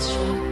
Sure.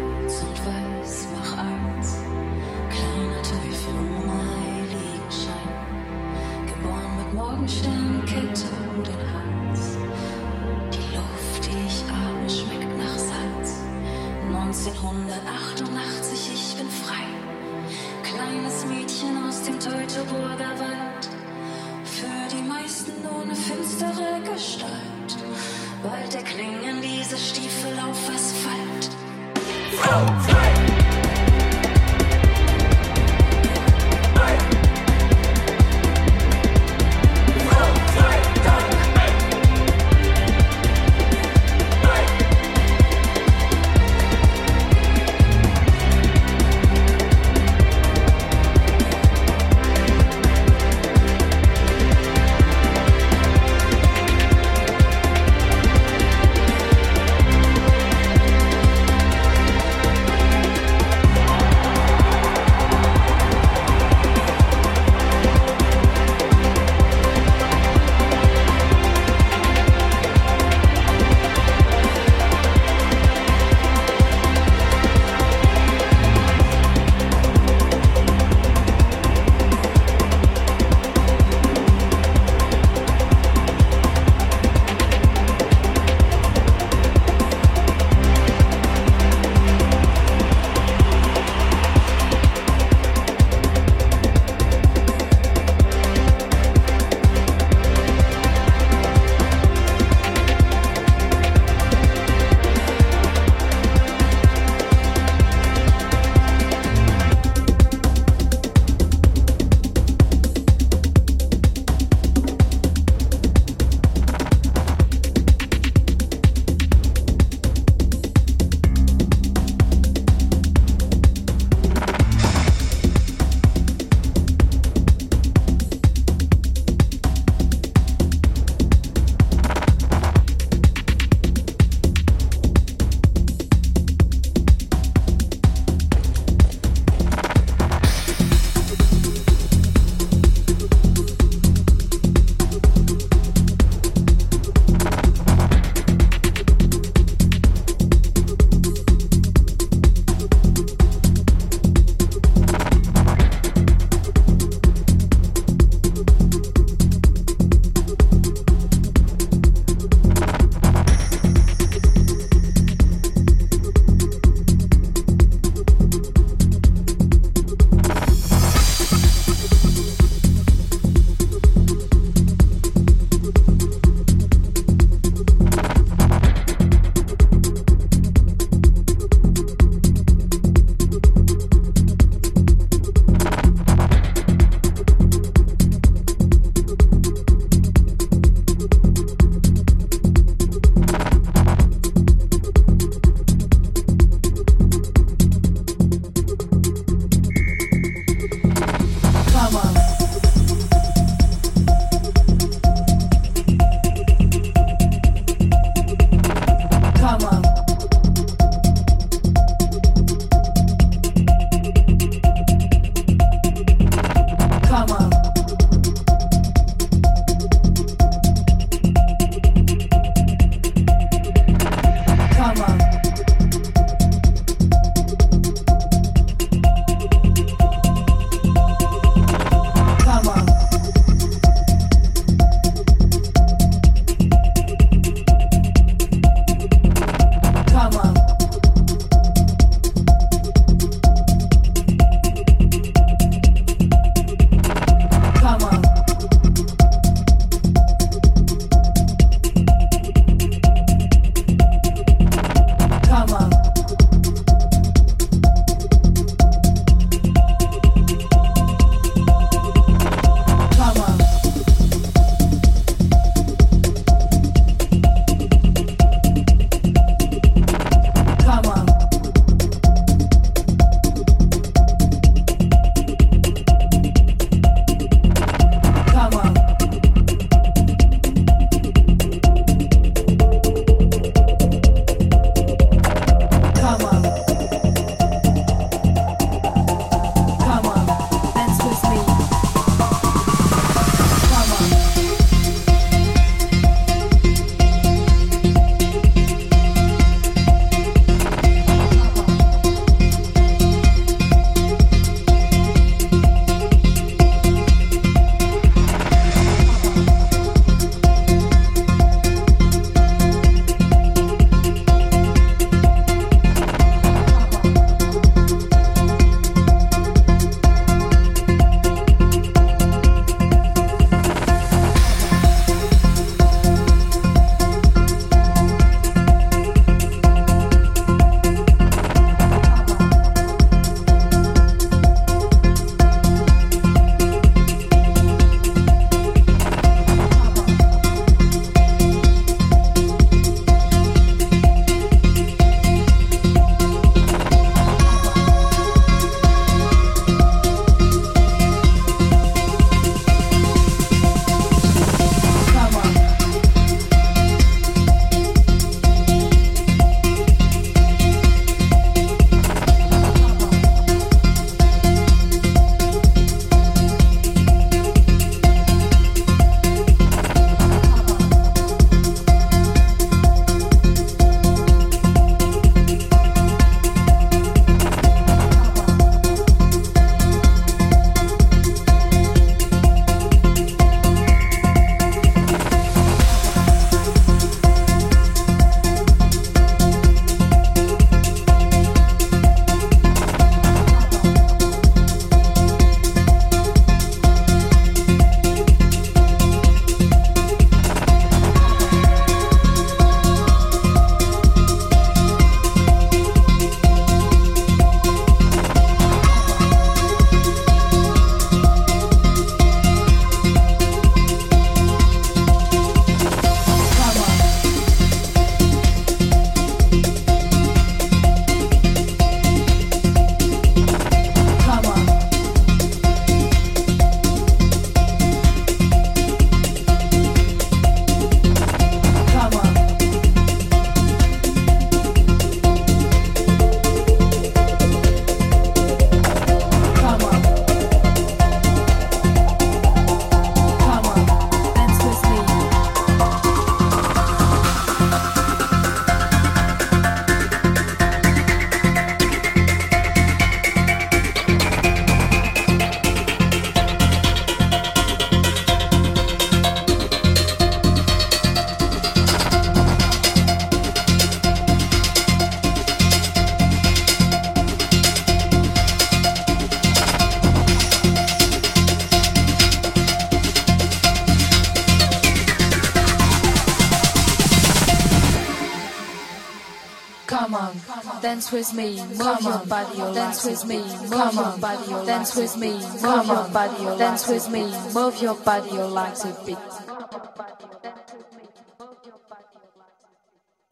Dance with me, move your body, dance with me, move your body, dance with me, move your body, your legs a bit.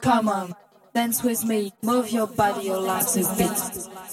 Come on, dance with me, move your body, your legs a bit.